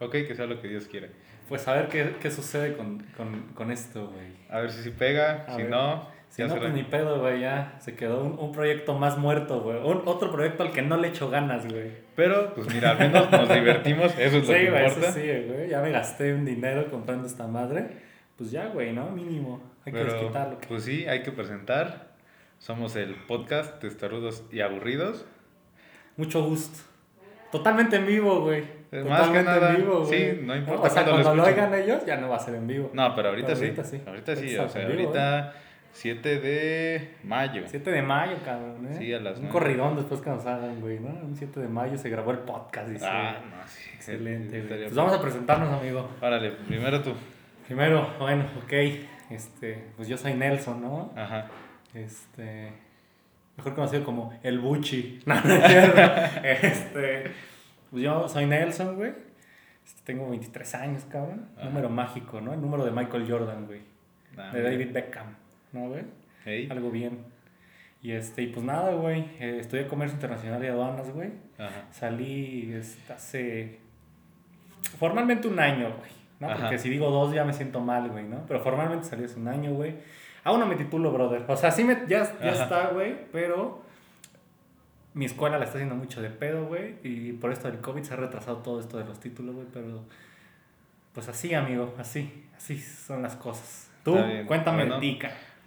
Ok, que sea lo que Dios quiera. Pues a ver qué, qué sucede con, con, con esto, güey. A ver si sí pega, A si ver. no... Si no, será. pues ni pedo, güey, ya. Se quedó un, un proyecto más muerto, güey. Un- otro proyecto al que no le echo ganas, güey. Pero, pues mira, al menos nos divertimos, eso es Sí, lo que güey, importa. sí, güey. Ya me gasté un dinero comprando esta madre. Pues ya, güey, ¿no? Mínimo. Hay que desquitarlo. pues sí, hay que presentar. Somos el podcast Testarudos y Aburridos. Mucho gusto. Totalmente en vivo, güey. Eh, más que nada, en vivo, sí, güey. no importa O sea, cuándo lo cuando lo escuchen. oigan ellos, ya no va a ser en vivo. No, pero ahorita, Pero sí. ahorita sí. Ahorita sí, Ahorita o sea, vivo, ahorita 7 de mayo. 7 de mayo, cabrón, ¿eh? Sí, a las Un corridón después que nos hagan, güey, ¿no? Un 7 de mayo se grabó el podcast, dice. Ah, no, sí. Excelente, güey. Pues vamos a presentarnos, amigo. Órale, primero tú. Primero, bueno, ok. Este, pues yo soy Nelson, ¿no? Ajá. Este. Mejor conocido como el Buchi. No, no es cierto. Este. Pues yo soy Nelson, güey. Este, tengo 23 años, cabrón. Ajá. Número mágico, ¿no? El número de Michael Jordan, güey. Ah, De David Beckham, ¿no, güey? Hey. Algo bien. Y este, y pues nada, güey. eh, estudié comercio internacional y aduanas, güey. Salí este, hace. Formalmente un año, güey. ¿no? Ajá. Porque si digo dos ya me siento mal, güey, ¿no? Pero formalmente salí hace un año, güey. Aún no me titulo, brother. O sea, sí me, ya, ya Ajá. está, güey, pero mi escuela la está haciendo mucho de pedo, güey. Y por esto del COVID se ha retrasado todo esto de los títulos, güey. Pero pues así, amigo, así. Así son las cosas. Tú, bien. cuéntame Bueno.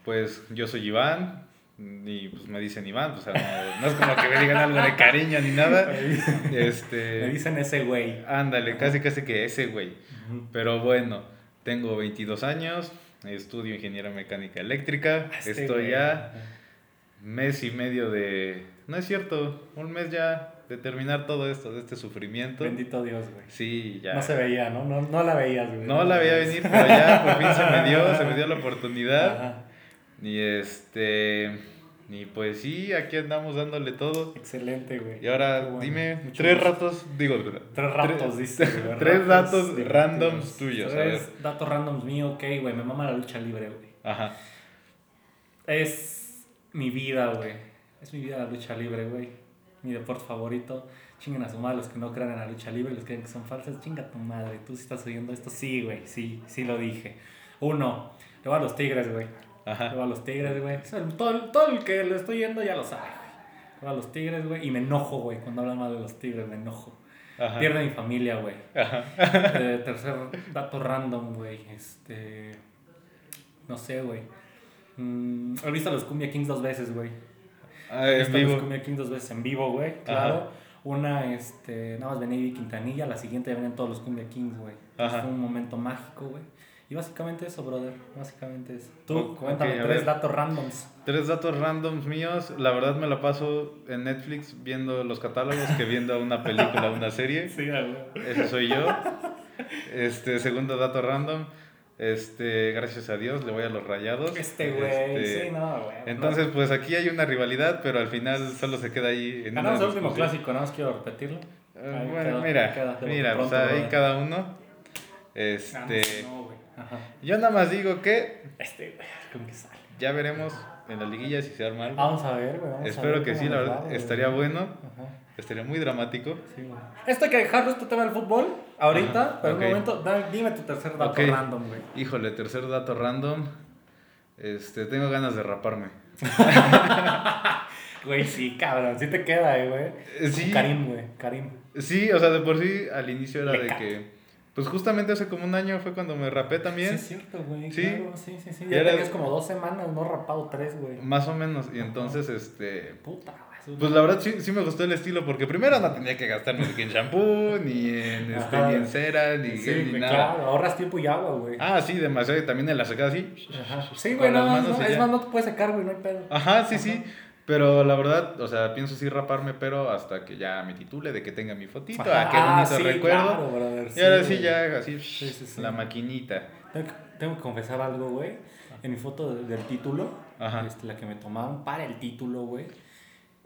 Pues yo soy Iván. Y pues me dicen Iván, pues, o sea, no, no es como que me digan algo de cariño ni nada. Me Este. dicen ese güey. Ándale, casi casi que ese güey. Pero bueno, tengo 22 años, estudio ingeniería mecánica eléctrica, Este estoy ya mes y medio de... No es cierto, un mes ya de terminar todo esto, de este sufrimiento. Bendito Dios, güey. Sí, ya. No se veía, ¿no? No, no la veías, güey. No la veía venir, pero ya por fin se me dio, se me dio la oportunidad. Ajá. Y este... Y pues sí, aquí andamos dándole todo. Excelente, güey. Y ahora bueno. dime tres gusto. ratos, digo, Tres ratos, dice. tres datos randoms tuyos, a Tres datos randoms míos, ok, güey. Me mama la lucha libre, güey. Ajá. Es mi vida, güey. Es mi vida la lucha libre, güey. Mi deporte favorito. Chinguen a su madre los que no crean en la lucha libre, los que creen que son falsas. Chinga tu madre. Tú si estás oyendo esto, sí, güey. Sí, sí lo dije. Uno, le voy a los tigres, güey. Le voy a los tigres, güey. Todo, todo el que lo estoy yendo ya lo sabe, güey. Le voy a los tigres, güey. Y me enojo, güey. Cuando hablan mal de los tigres, me enojo. Ajá. Pierde mi familia, güey. Eh, tercer dato random, güey. Este. No sé, güey. Mm, he visto a los Cumbia Kings dos veces, güey. Ah, He en visto a los vivo. Cumbia Kings dos veces en vivo, güey. Claro. Una, este. Nada más venía Ivy Quintanilla. La siguiente ya venían todos los Cumbia Kings, güey. Ajá. Fue un momento mágico, güey. Y básicamente eso, brother. Básicamente eso. Tú, cuéntame tres ver. datos randoms. Tres datos randoms míos. La verdad me la paso en Netflix viendo los catálogos que viendo una película una serie. Sí, güey. Ese soy yo. Este, segundo dato random. Este, gracias a Dios, le voy a los rayados. Este, güey. Este, Sí, no, güey. Entonces, pues aquí hay una rivalidad, pero al final solo se queda ahí en Ganamos una el último clásico, nada más quiero repetirlo. Eh, Ahí bueno, mira, queda mira, pronto, pues ahí cada uno. Ah, Este, no. Ajá. yo nada más digo que Este, güey, ¿con qué sale? ya veremos en la liguilla si se arma algo. Vamos a ver, güey. a Espero ver que sí, la verdad, estaría bueno. Ajá. Estaría muy dramático. Sí, güey. Esto hay que dejarlo, este tema del fútbol, ahorita, Ajá, pero ok. un momento, da- dime tu tercer dato random, güey. Híjole, tercer dato random. Este, tengo ganas de raparme. Güey, sí, cabrón, sí te queda, eh, güey. Eh, Sí, Karim, güey, Karim. sí, o sea, de por sí al inicio era Le de cae. que. Pues justamente hace como un año fue cuando me rapé también. Sí, es cierto, güey, Sí. claro, sí, sí, sí. Ya tenías como dos semanas, no rapado tres, güey. Más o menos. Y entonces, este. Puta, güey. Pues la verdad sí, sí me gustó el estilo, porque primero no tenía que gastar ni en shampoo, ni en, este, ni en cera, ni Sí, gel, ni nada. claro, ahorras tiempo y agua, güey. Ah, sí, demasiado. Y también en la secada así. Ajá. Sí, güey, no, no, es más, no te puedes secar, güey, no hay pedo. Ajá, sí, sí. Pero la verdad, o sea, pienso sí raparme, pero hasta que ya me titule, de que tenga mi fotito. Ah, qué bonito sí, recuerdo. claro, brother, y ahora sí, ya así, Sí, sí, sí. la maquinita. Tengo que, tengo que confesar algo, güey. En mi foto de- del título, este, la que me tomaron para el título, güey.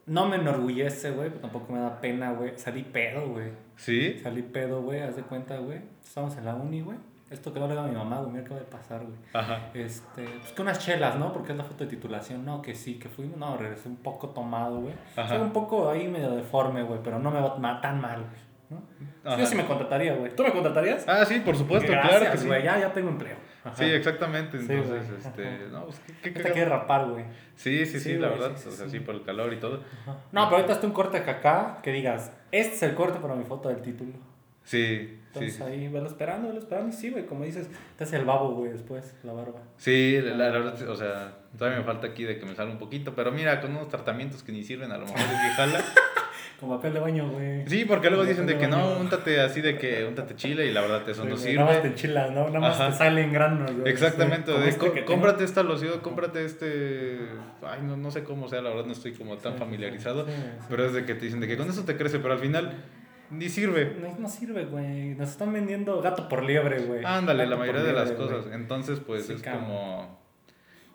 No me enorgullece, güey, pero tampoco me da pena, güey. Salí pedo, güey. ¿Sí? Salí pedo, güey, haz de cuenta, güey. Estamos en la uni, güey. Esto que no le digo a mi mamá, güey, me acaba de pasar, güey. Ajá. Este, pues que unas chelas, ¿no? Porque es la foto de titulación. No, que sí, que fuimos. No, regresé un poco tomado, güey. Ajá. Soy un poco ahí medio deforme, güey, pero no me va tan mal, güey. ¿no? Ajá. yo sí me contrataría, güey. ¿Tú me contratarías? Ah, sí, por supuesto, claro que Gracias, sí. güey, ya, ya tengo empleo. Ajá. Sí, exactamente. Entonces, este, Ajá. no, pues, ¿qué, qué quiere rapar, güey. Sí, sí, sí, Sí, la verdad. sí, sí, o sea, sí. sí, por el calor y todo. No, pero ahorita está un corte acá que digas, este es el corte para mi foto del título. Sí, Entonces sí. ahí, velo esperando, velo esperando. Y sí, güey, como dices, te hace el babo, güey, después, la barba. Sí, la, la verdad, o sea, todavía me falta aquí de que me salga un poquito, pero mira, con unos tratamientos que ni sirven, a lo mejor es que jala. Como papel de baño, güey. Sí, porque luego dicen de que no, úntate así de que úntate chile y la verdad eso Sí, no güey, Nada más te sirve. enchilas, ¿no? Nada más Ajá. te salen granos, güey. Exactamente, de este "Co- que tengo. cómprate esta loción, cómprate este, ay, no, no sé cómo sea, la verdad no estoy como tan Sí, familiarizado, sí. pero es de que te dicen de que con eso te crece, pero al final ni sirve. No, no sirve, güey. Nos están vendiendo gato por liebre, güey. Ándale, Gato la mayoría de las cosas. Entonces, pues Sí, es cabrón. como,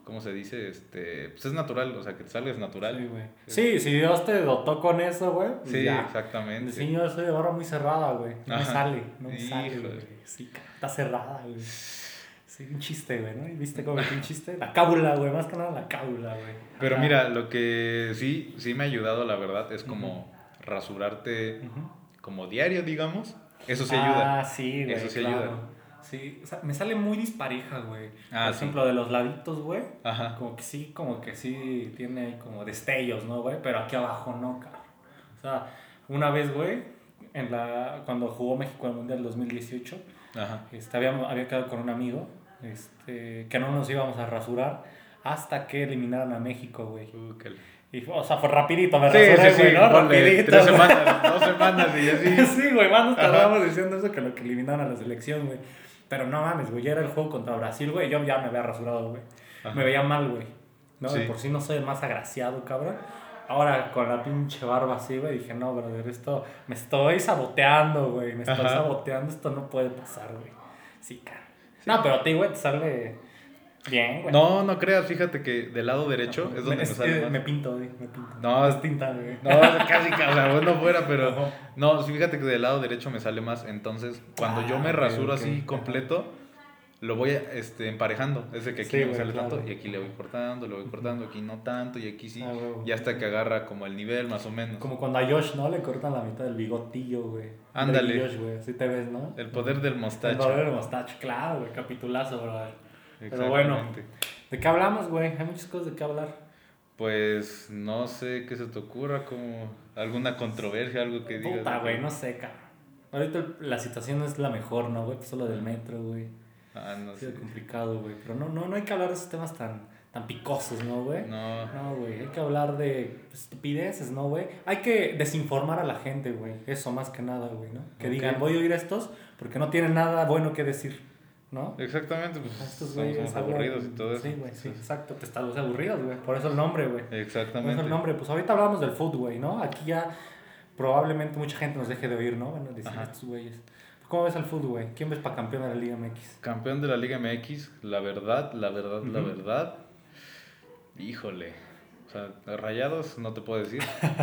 ¿cómo se dice? Este, pues es natural, o sea, que te salgas natural. Sí, güey. Sí, si Dios te dotó con eso, güey. pues Sí, ya. exactamente. Sí, yo soy de barra muy cerrada, güey. No me sale, no me sale, güey. Sí, está cerrada, güey. Sí, un chiste, güey, ¿no? ¿Y ¿Viste cómo metí un chiste? La cábula, güey, más que nada la cábula, güey. Pero Ajá. mira, lo que sí, sí me ha ayudado, la verdad, es como rasurarte Ujú. Como diario, digamos. Eso sí ayuda. Ah, sí, güey. Eso sí claro. ayuda. Sí, o sea, me sale muy dispareja, güey. Ah, Por sí. ejemplo, de los laditos, güey. Ajá. Como que sí, como que sí tiene ahí como destellos, ¿no, güey? Pero aquí abajo no, cabrón. O sea, una vez, güey, en la, cuando jugó México el Mundial 2018, Ajá. este, había quedado con un amigo este, que no nos íbamos a rasurar hasta que eliminaran a México, güey. Uh, Y, o sea, fue rapidito, me Sí, sí, sí. güey, ¿no? ponle Rapidito. Tres semanas, dos semanas y así. sí, güey, más nos diciendo eso que lo que eliminaron a la selección, güey. Pero no mames, güey, ya era el juego contra Brasil, güey. Yo ya me había rasurado, güey. Ajá. Me veía mal, güey. No, Sí. por sí no soy el más agraciado, cabrón. Ahora con la pinche barba así, güey, dije, no, brother, esto me estoy saboteando, güey. Me estoy Ajá. saboteando, esto no puede pasar, güey. Sí, cara. No, pero a ti, güey, te sale bien, güey. No, no creas, fíjate que del lado derecho es donde me, sale más. me pinto, güey, me pinto. No, es tinta, güey. No, casi, casi, o sea, bueno fuera, pero... Ajá. No, sí, fíjate que del lado derecho me sale más. Entonces, cuando yo Ah, me ok, rasuro así completo, lo voy este, emparejando. Es de que aquí Sí, no me güey, sale claro. tanto y aquí le voy cortando, le voy cortando, aquí no tanto y aquí sí. Ah, y hasta que agarra como el nivel más o menos. Como cuando a Josh, ¿no? Le cortan la mitad del bigotillo, güey. Ándale. Josh, güey. Así te ves, ¿no? El poder del El mostacho. poder del mostacho, claro, güey. Capitulazo, brother. Pero bueno. ¿De qué hablamos, güey? Hay muchas cosas de qué hablar. Pues no sé qué se te ocurra, como alguna controversia, algo que digas. Puta, güey, no sé, cabrón. Ahorita la situación no es la mejor, ¿no, güey? Pues solo del metro, güey. Ah, no sé. complicado, güey. Pero no, no, no hay que hablar de esos temas tan, tan picosos, ¿no, güey? No. No, güey, hay que hablar de estupideces, ¿no, güey? Hay que desinformar a la gente, güey. Eso más que nada, güey, ¿no? Que digan, voy a oír estos porque no tienen nada bueno que decir, ¿no? Exactamente, pues Estos güeyes aburridos y todo eso. Sí, güey, sí, exacto. Te estás aburridos, güey. Por eso el nombre, güey. Por Exactamente. eso el nombre. Pues ahorita hablamos del food, güey, ¿no? Aquí ya probablemente mucha gente nos deje de oír, ¿no? A decir Ajá. estos güeyes. ¿Cómo ves al food, güey? ¿Quién ves para campeón de la Liga MX? Campeón de la Liga MX, la verdad, la verdad, la verdad. Híjole. O sea, rayados no te puedo decir.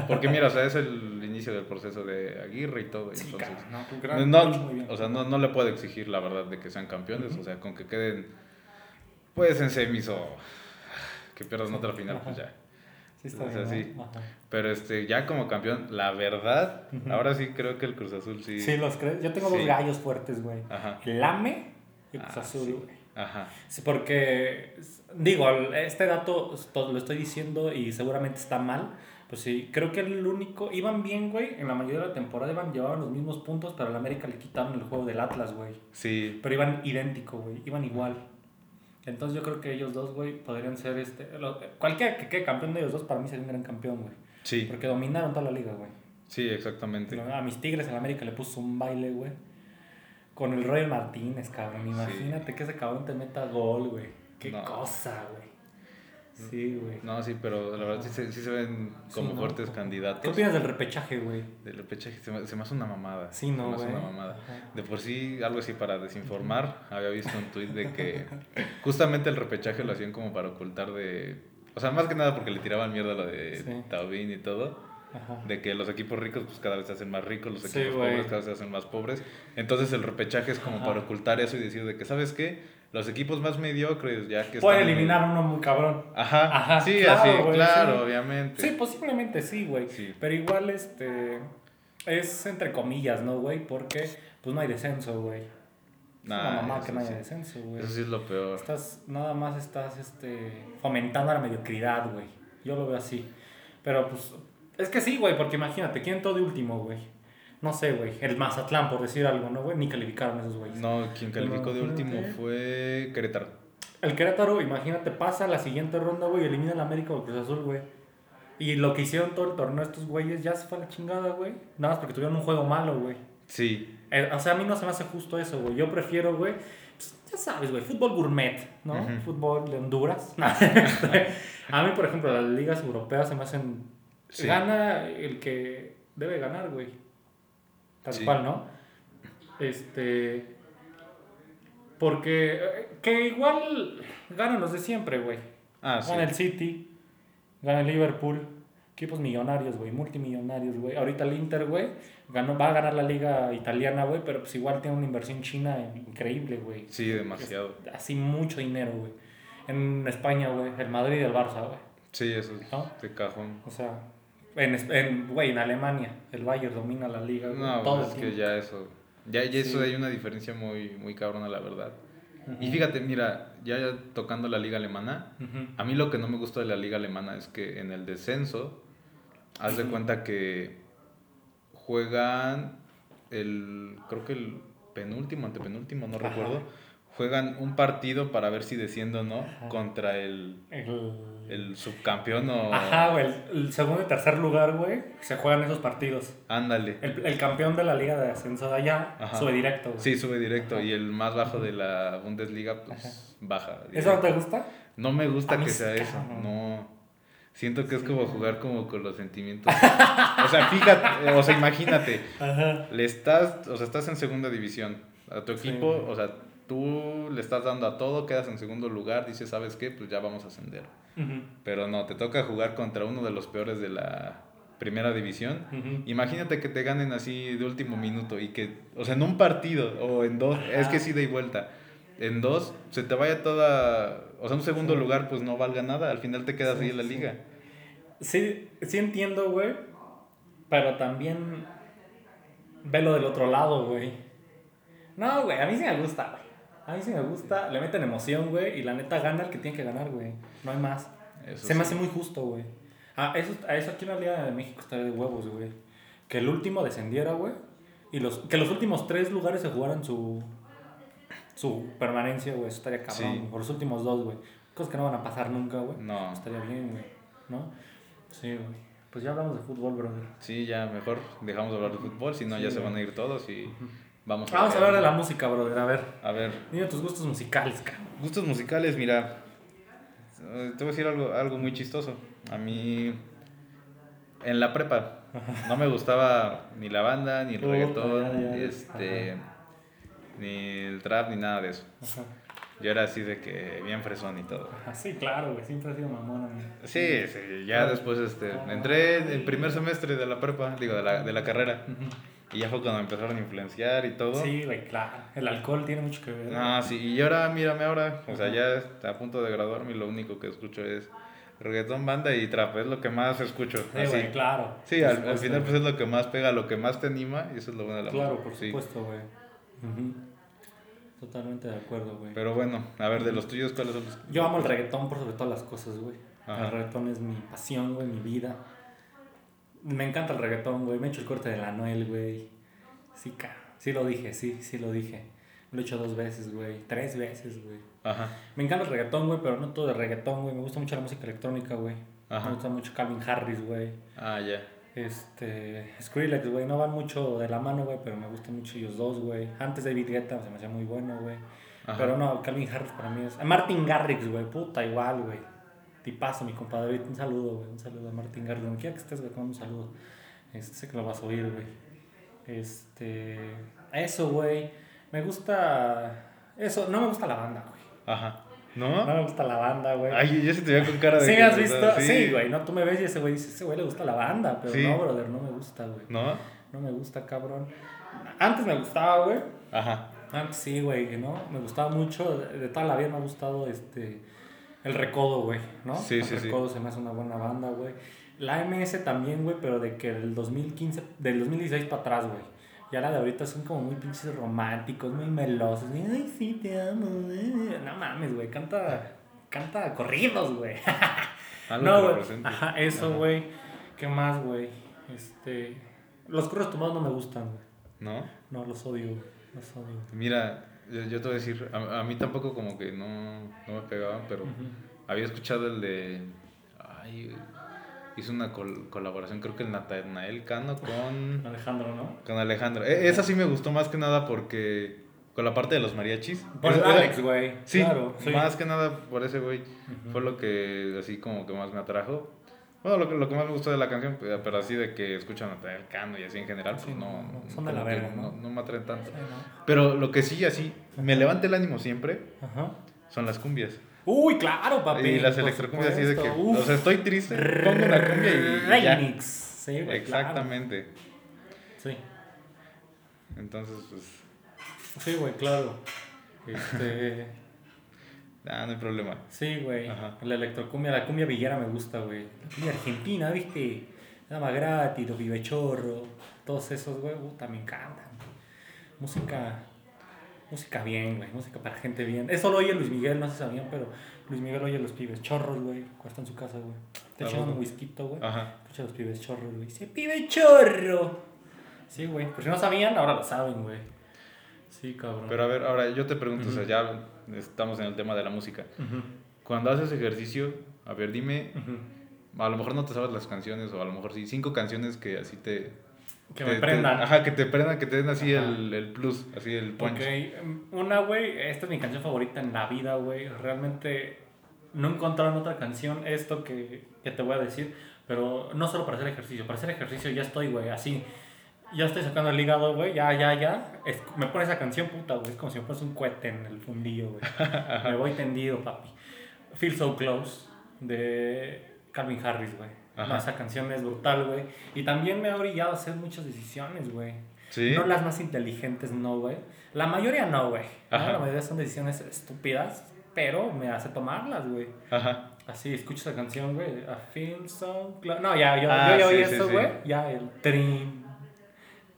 Porque mira, o sea, es el inicio del proceso de Aguirre y todo. Sí, entonces, ¿no? No, gran o sea, no, no le puedo exigir la verdad de que sean campeones. O sea, con que queden, pues en semis o que pierdan otra final, pues ya. Sí, está bien, sí. Pero este, ya como campeón, la verdad, ahora sí creo que el Cruz Azul sí. Sí, los crees. Yo tengo Sí. dos gallos fuertes, güey. Ajá. El AME y Cruz Ah, Azul, sí. güey. Ajá. Sí, porque, digo, este dato to- lo estoy diciendo y seguramente está mal. Pues sí, creo que el único. Iban bien, güey. En la mayoría de la temporada iban, llevaban los mismos puntos, pero al América le quitaron el juego del Atlas, güey. Sí. Pero iban idéntico, güey. Iban igual. Entonces yo creo que ellos dos, güey, podrían ser este. lo- cualquiera que quede campeón de ellos dos, para mí sería un gran campeón, güey. Sí. Porque dominaron toda la liga, güey. Sí, exactamente. A mis Tigres, el América le puso un baile, güey. Con el Royal Martínez, cabrón. Imagínate que ese cabrón te meta gol, güey. Qué No. cosa, güey. Sí, güey. No, sí, pero la verdad sí se, sí se ven como Sí, ¿no? fuertes ¿Qué candidatos. opinas del repechaje, güey? Del repechaje se me, se me hace una mamada. Sí, no, Se me hace güey. una mamada. Ajá. De por sí, algo así para desinformar, había visto un tuit de que justamente el repechaje lo hacían como para ocultar de... O sea, más que nada porque le tiraban mierda a lo de. Taubín y todo. Ajá. De que los equipos ricos pues cada vez se hacen más ricos, los equipos pobres cada vez se hacen más pobres. Entonces el repechaje es como Ajá. para ocultar eso y decir de que, ¿sabes qué? Los equipos más mediocres ya que Puede están en- eliminar uno muy cabrón. Ajá, Ajá, sí, claro, así, güey, claro, sí. obviamente. Sí, posiblemente sí, güey. Sí. Pero igual, este. es entre comillas, ¿no, güey? Porque pues no hay descenso, güey. Nah, una mamá que no haya sí. descenso, güey. Eso sí es lo peor. Estás, nada más estás este, fomentando la mediocridad, güey. Yo lo veo así. Pero pues, es que sí, güey, porque imagínate, ¿quién todo de último, güey? No sé, güey. El Mazatlán, por decir algo, ¿no, güey? Ni calificaron esos güeyes. No, quien calificó de último fue Querétaro. El Querétaro, imagínate, pasa a la siguiente ronda, güey, elimina al América o Cruz Azul, güey. Y lo que hicieron todo el torneo estos güeyes ya se fue a la chingada, güey. Nada más porque tuvieron un juego malo, güey. Sí, Eh, O sea, a mí no se me hace justo eso, güey. Yo prefiero, güey, pues, ya sabes, güey, fútbol gourmet, ¿no? Ujú. Fútbol de Honduras. A mí, por ejemplo, las ligas europeas se me hacen... Sí. Gana el que debe ganar, güey. Tal Sí. cual, ¿no? Este... Porque... eh, Que igual ganan los de siempre, güey. Ah, sí. Gana el City, gana el Liverpool, equipos millonarios, güey, multimillonarios, güey. Ahorita el Inter, güey, va a ganar la liga italiana, güey, pero pues igual tiene una inversión china increíble, güey. Sí, demasiado. Así mucho dinero, güey. En España, güey, el Madrid y el Barça, güey. Sí, eso es ¿No? de cajón. O sea, en, en, güey, en Alemania, el Bayern domina la liga, güey, No, todo es que ya eso. Ya, ya eso Sí. hay una diferencia muy, muy cabrona, la verdad. Ujú. Y fíjate, mira, ya tocando la liga alemana, Ujú. a mí lo que no me gusta de la liga alemana es que en el descenso, haz de cuenta que juegan el, creo que el penúltimo, antepenúltimo, no Ajá. recuerdo, juegan un partido para ver si desciende o no Ajá. contra el, El... el subcampeón o... Ajá, güey, el, segundo y tercer lugar, güey, se juegan esos partidos. Ándale. El, el campeón de la liga de ascenso de allá Ajá. sube directo, güey. Sí, sube directo Ajá. y el más bajo de la Bundesliga pues Ajá. baja. ¿Eso no te gusta? No me gusta que sea eso, no. Siento que es Sí. como jugar como con los sentimientos. o sea, fíjate, o sea, imagínate, Ajá. le estás, o sea, estás en segunda división. A tu Sí. equipo, o sea, tú le estás dando a todo, quedas en segundo lugar, dices, ¿sabes qué? Pues ya vamos a ascender. Pero no, te toca jugar contra uno de los peores de la primera división. Imagínate que te ganen así de último minuto y que, o sea, en un partido o en dos, Ajá. es que sí de y vuelta. En dos, se te vaya toda, o sea, un segundo Sí. lugar, pues no valga nada. Al final te quedas Sí, ahí en la sí. liga. Sí, sí entiendo, güey. Pero también ve lo del otro lado, güey. No, güey, a mí sí me gusta, güey. A mí sí me gusta. Le meten emoción, güey. Y la neta gana el que tiene que ganar, güey. No hay más. Eso Se me hace muy justo, güey. Ah, eso, a eso aquí en la Liga de México está de huevos, güey. Que el último descendiera, güey. Y los, que los últimos tres lugares se jugaran su, su permanencia, güey. Eso estaría cabrón. Sí. Por los últimos dos, güey. Cosas que no van a pasar nunca, güey. No, Estaría bien, güey. ¿No? Sí, güey. Pues ya hablamos de fútbol, brother. sí, ya mejor dejamos de hablar de fútbol, si no Sí, ya se van a ir todos y vamos Vamos a hablar de la música, brother. A ver, A ver, dime tus gustos musicales, cabrón. Gustos musicales, mira. Te voy a decir algo, algo muy chistoso. A mí, en la prepa, no me gustaba ni la banda, ni el Puta, reggaetón, ya, ya. este, Ajá. ni el trap, ni nada de eso. Ajá. Yo era así de que bien fresón y todo. Sí, claro, güey. Siempre ha sido mamón, amigo. Sí, sí, ya después este, entré en el primer semestre de la prepa, digo, de la, de la carrera. Y ya fue cuando me empezaron a influenciar y todo. Sí, güey, claro. El alcohol tiene mucho que ver. Ah, sí, y ahora, mírame ahora, o sea, ya está a punto de graduarme y lo único que escucho es reggaetón, banda y trap, es lo que más escucho. Sí, así. güey, claro. Sí, al, al supuesto, final pues es lo que más pega, lo que más te anima y eso es lo bueno de la Claro, música, por sí. supuesto, güey. Totalmente de acuerdo, güey. Pero bueno, a ver, de los tuyos, ¿cuáles son los? Yo amo el reggaetón por sobre todas las cosas, güey. Ajá. El reggaetón es mi pasión, güey, mi vida. Me encanta el reggaetón, güey. Me he hecho el corte de la Noel, güey. Sí, ca. Sí lo dije, sí, sí lo dije. Lo he hecho dos veces, güey. Tres veces, güey. Ajá, Me encanta el reggaetón, güey, pero no todo de reggaetón, güey. Me gusta mucho la música electrónica, güey. Ajá. Me gusta mucho Calvin Harris, güey. ah, ya. Este, Skrillex, güey, no van mucho de la mano, güey, pero me gustan mucho ellos dos, güey. Antes David Guetta se me hacía muy bueno, güey. Pero no, Calvin Harris para mí es... Martin Garrix, güey, puta, igual, güey. Tipazo, mi compadre. Un saludo, güey, un saludo a Martin Garrix. Donde quiera que estés, güey, mando un saludo. Este, sé que lo vas a oír, güey. Este, eso, güey. Me gusta... Eso, no me gusta la banda, güey. Ajá. No ¿No? me gusta la banda, güey. Ay, yo se te veía con cara de Sí, que, has visto, sí, güey, no, tú me ves y ese güey dice, ese güey le gusta la banda, pero Sí. no, brother, no me gusta, güey. ¿No? No me gusta, cabrón. Antes me gustaba, güey. Ajá. Antes sí, güey, que no. Me gustaba mucho. De, de toda la vida me ha gustado este. El recodo, güey, ¿no? Sí, el sí, sí. recodo se me hace una buena banda, güey. La MS también, güey, pero de que del 2015, del 2016 para atrás, güey. Ya la de ahorita son como muy pinches románticos, muy melosos. Ay, sí, te amo. eh". No mames, güey. Canta, canta corridos, güey. No, güey. Ajá, eso, güey. ¿Qué más, güey? Este. Los curros tomados no me gustan, güey. ¿No? No, los odio, güey. Los odio. Mira, yo, yo te voy a decir, a, a mí tampoco como que no, no me pegaban, pero había escuchado el de... Ay, hizo una col- colaboración, creo que el Natanael Cano con, Alejandro, ¿no? con Alejandro. E- esa sí me gustó más que nada porque... Con la parte de los mariachis. Por Alex, güey. Sí, claro. sí. más que nada por ese güey. Fue lo que así como que más me atrajo. Bueno, lo que, lo que más me gustó de la canción, pero pero así de que escuchan a Natanael Cano y así en general, pues Sí, no, no, son de la verga, ¿no? no me atraen tanto. Sí, ¿no? Pero lo que sí, así, me levanta el ánimo siempre, Ajá. son las cumbias. Uy, claro, papi. y las electrocumbias así de que. Uf. o sea, estoy triste, pongo una cumbia y ya. Remix. Sí, güey. claro. Exactamente. Sí. Entonces, pues, Sí, güey, claro. Este. Ah, no hay problema. Sí, güey. La electrocumbia, la cumbia villera me gusta, güey. La cumbia argentina, ¿viste? Dama gratis, los vivechorros, todos esos, güey, puta, me encantan. Música. Música bien, güey. Música para gente bien. Eso lo oye Luis Miguel, no se sabían, pero Luis Miguel oye los pibes chorros, güey. Cuando está en su casa, güey. Te Ah, echan un whisky, güey. Ajá. Escucha a los pibes chorros, güey. Dice, pibe chorro. Sí, güey. Pues si no sabían, ahora lo saben, güey. Sí, cabrón. Pero a ver, ahora yo te pregunto, o sea, ya estamos en el tema de la música. Ujú, Cuando haces ejercicio, a ver, dime, ujú. a lo mejor no te sabes las canciones, o a lo mejor sí, cinco canciones que así te... Que te- me te- prendan. ajá, que te prendan, que te den así el, el plus, así el punch. Ok, em, una, güey, esta es mi canción favorita en la vida, güey. Realmente no encontraron otra canción, esto que, que te voy a decir, pero no solo para hacer ejercicio, para hacer ejercicio ya estoy, güey, así. Ya estoy sacando el hígado, güey, ya, ya, ya. Es- me pone esa canción, puta, güey, es como si me fuese un cohete en el fundillo, güey. me voy tendido, papi. Feel So Close, de Calvin Harris, güey. No, esa canción es brutal, güey. Y también me ha orillado a hacer muchas decisiones, güey. ¿Sí? No las más inteligentes, no, güey. La mayoría no, güey. ¿no? La mayoría son decisiones estúpidas, pero me hace tomarlas, güey. Ajá. Así, escucho esa canción, güey. I feel so close. No, ya, yo, Ah, yo ya sí, oí sí, eso, güey. Ya, el trin.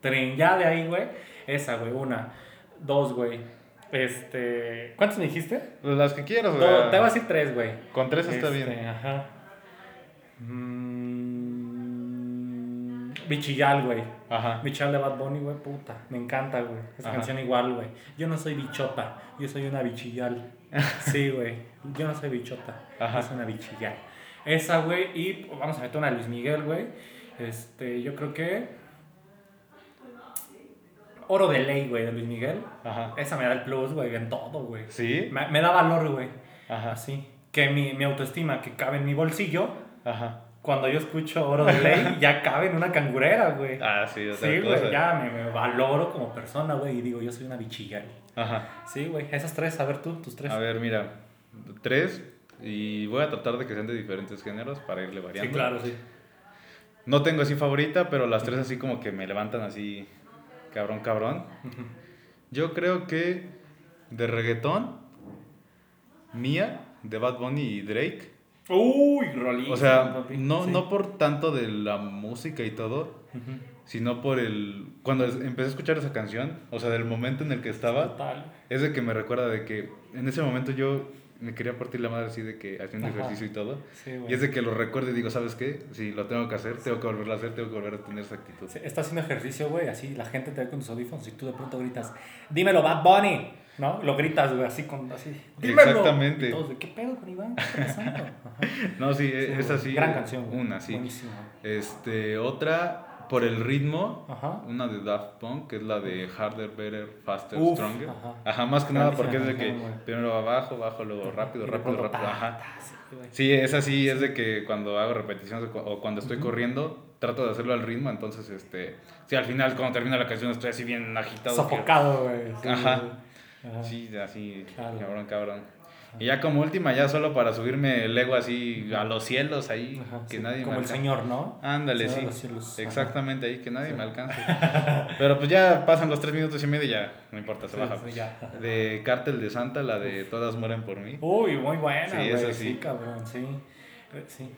Trin. Ya de ahí, güey. Esa, güey. Una. Dos, güey. Este. ¿Cuántos me dijiste? Las que quieras, sea, te voy a decir tres, güey. Con tres está Este, bien. Ajá. Mm, Bichillal, güey. Ajá. Bichal de Bad Bunny, güey, puta. Me encanta, güey. Esa Ajá. canción igual, güey. Yo no soy bichota, yo soy una bichillal. Sí, güey. Yo no soy bichota, Ajá. yo soy una bichillal. Esa, güey. Y vamos a meter una Luis Miguel, güey. Este, yo creo que. Oro de ley, güey, de Luis Miguel. Ajá. Esa me da el plus, güey, en todo, güey. ¿Sí? Me, me da valor, güey. Ajá. Así. Que mi, mi autoestima que cabe en mi bolsillo. Ajá. Cuando yo escucho oro de ley, ya cabe en una cangurera, güey. Ah, sí, otra Sí, cosa. güey, ya me, me valoro como persona, güey, y digo, yo soy una bichilla. güey. Ajá. Sí, güey, esas tres, a ver tú, tus tres. A ver, mira, tres y voy a tratar de que sean de diferentes géneros para irle variando. sí, claro, sí. No tengo así favorita, pero las tres así como que me levantan así cabrón, cabrón. Yo creo que de reggaetón, Mía, de Bad Bunny y Drake. Uy, rolito. O sea, no, Sí. no por tanto de la música y todo, sino por el... Cuando empecé a escuchar esa canción, o sea, del momento en el que estaba, Total. es de que me recuerda de que en ese momento yo me quería partir la madre así de que haciendo Ajá. ejercicio y todo. Sí, güey. Y es de que lo recuerdo y digo, ¿sabes qué? Si lo tengo que hacer, tengo que volverlo a hacer, tengo que volver a tener esa actitud. Sí, Estás haciendo ejercicio, güey, así la gente te ve con tus audífonos y tú de pronto gritas, dímelo, Bad Bunny, ¿no? Lo gritas, güey, así con, así, dímelo. Exactamente. Y todos, de, ¿qué pedo con Iván? ¿Qué está pasando? Ajá. No, sí, Sí, es güey. así. Gran canción, güey. Una, sí. Buenísimo. Este, otra, por el ritmo, Ajá. una de Daft Punk, que es la de Harder, Better, Faster, Uf, Stronger. ajá. Ajá. más que nada porque es de que primero abajo, bajo, luego rápido, rápido, rápido. Ajá. sí, es así, es de que cuando hago repeticiones o cu- o cuando estoy corriendo, trato de hacerlo al ritmo, entonces, este, sí, al final cuando termina la canción estoy así bien agitado. Sofocado, güey. Ajá. Sí, así, cabrón, cabrón. Y ya como última, ya solo para subirme el ego así a los cielos ahí, Ajá, que sí, nadie Como me el señor, ¿no? Ándale, sí. cielos. Ajá. Exactamente ahí, que nadie Sí. me alcance. Pero pues ya pasan los tres minutos y medio y ya, no importa, se Sí, baja. De Cártel de Santa, la de Todas mueren por mí. Uy, muy buena, Sí, güey. sí. cabrón, sí. Eh, Sí.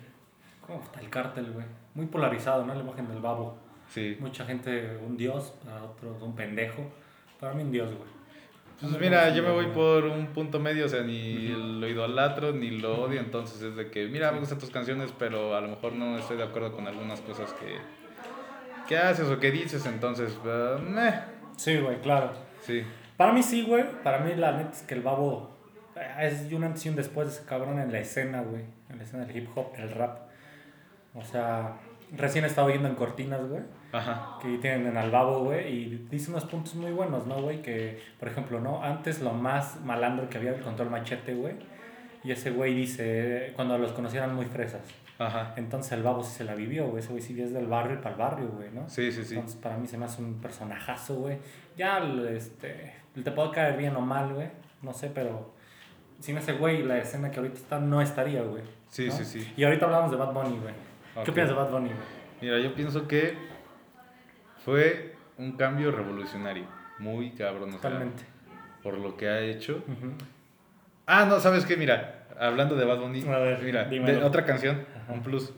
¿Cómo está el cártel, güey? Muy polarizado, ¿no? La imagen del babo. Sí. Mucha gente, un dios, para otros un pendejo. Para mí un dios, güey. Pues mira, yo me voy por un punto medio, o sea, ni lo idolatro ni lo odio, entonces es de que, mira, me gustan tus canciones, pero a lo mejor no estoy de acuerdo con algunas cosas que, que haces o que dices, entonces, uh, meh. Sí, güey, claro. Sí. Para mí sí, güey. Para mí la neta es que el babo eh, es una antes y un después de ese cabrón en la escena, güey. En la escena del hip hop, el rap. O sea, recién he estado viendo en Cortinas, güey. Ajá. Que tienen al babo, güey. Y dice unos puntos muy buenos, ¿no, güey? Que, por ejemplo, ¿no? Antes lo más malandro que había el control machete, güey. Y ese güey dice, cuando los conocieran muy fresas. Ajá. Entonces el babo sí se la vivió, güey. Ese güey sí es del barrio para el barrio, güey, ¿no? Sí, sí, sí. Entonces para mí se me hace un personajazo, güey. Ya, este, te puede caer bien o mal, güey. No sé, pero sin ese güey, la escena que ahorita está no estaría, güey. Sí, ¿no? sí, sí. Y ahorita hablamos de Bad Bunny, güey. Ok. ¿Qué opinas de Bad Bunny, güey? Mira, yo pienso que fue un cambio revolucionario, muy cabrón, o sea, Totalmente. por lo que ha hecho. Ah, no, ¿sabes qué? Mira, hablando de Bad Bunny, A ver, mira, de otra canción, Ajá. un plus,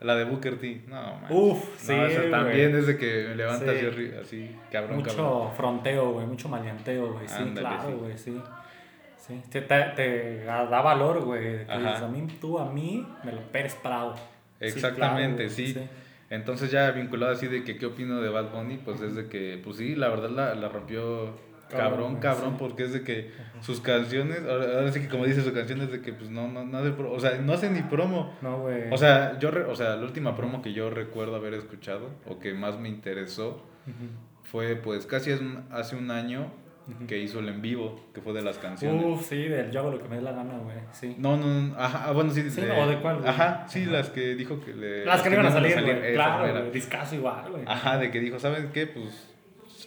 la de Booker T. No, man. Uf, No, sí, también desde que me levanta Sí. así, arri- así, cabrón, Mucho cabrón. fronteo, güey. Mucho maleanteo, güey. Sí, claro, sí. güey, sí. Sí, te, te, da valor, güey. A mí, tú a mí, me lo Pérez Prado. Sí, Exactamente, claro, güey, sí. Entonces ya vinculado así de que qué opino de Bad Bunny, pues es de que, pues sí, la verdad la, la rompió Cabrón, cabrón, sí. porque es de que sus canciones, ahora, ahora sí que como dice su canción es de que pues no, no, no hace, pro- o sea, no hace ni promo. No, güey. O sea, yo, re- o sea, la última promo que yo recuerdo haber escuchado o que más me interesó fue pues casi hace un año Que hizo el en vivo, que fue de las canciones. Uf, sí, del yo hago lo que me dé la gana, güey. Sí. No, no, no, ajá, ah, bueno, sí. Sí, ¿o de cuál, güey? Ajá, sí, Ajá. las que dijo que le... Las que no iban a salir, güey. Claro, güey. Discaso igual, güey. Ajá, de que dijo, ¿saben qué? Pues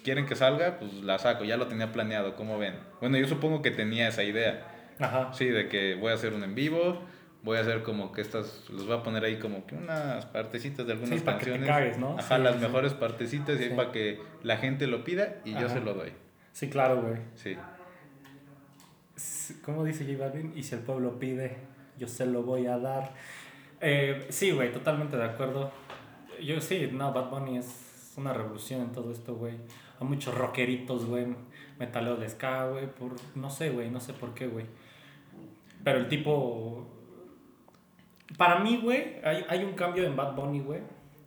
quieren que salga, pues la saco, ya lo tenía planeado, ¿cómo ven? Bueno, yo supongo que tenía esa idea, Ajá. sí, de que voy a hacer un en vivo, voy a hacer como que estas, los voy a poner ahí como que unas partecitas de algunas Sí, para que te canciones. cagues, ¿no? Ajá, Sí, las sí. mejores partecitas y ahí para que la gente lo pida y yo Ajá. se lo doy, Sí, claro, güey. sí. ¿Cómo dice J Balvin? Y si el pueblo pide, yo se lo voy a dar. Eh, sí, güey, totalmente de acuerdo. Yo sí, no, Bad Bunny es una revolución en todo esto, güey. Hay muchos rockeritos, güey, metaleros de ska, güey, por... No sé, güey, no sé por qué, güey. Pero el tipo... Para mí, güey, hay, hay un cambio en Bad Bunny, güey.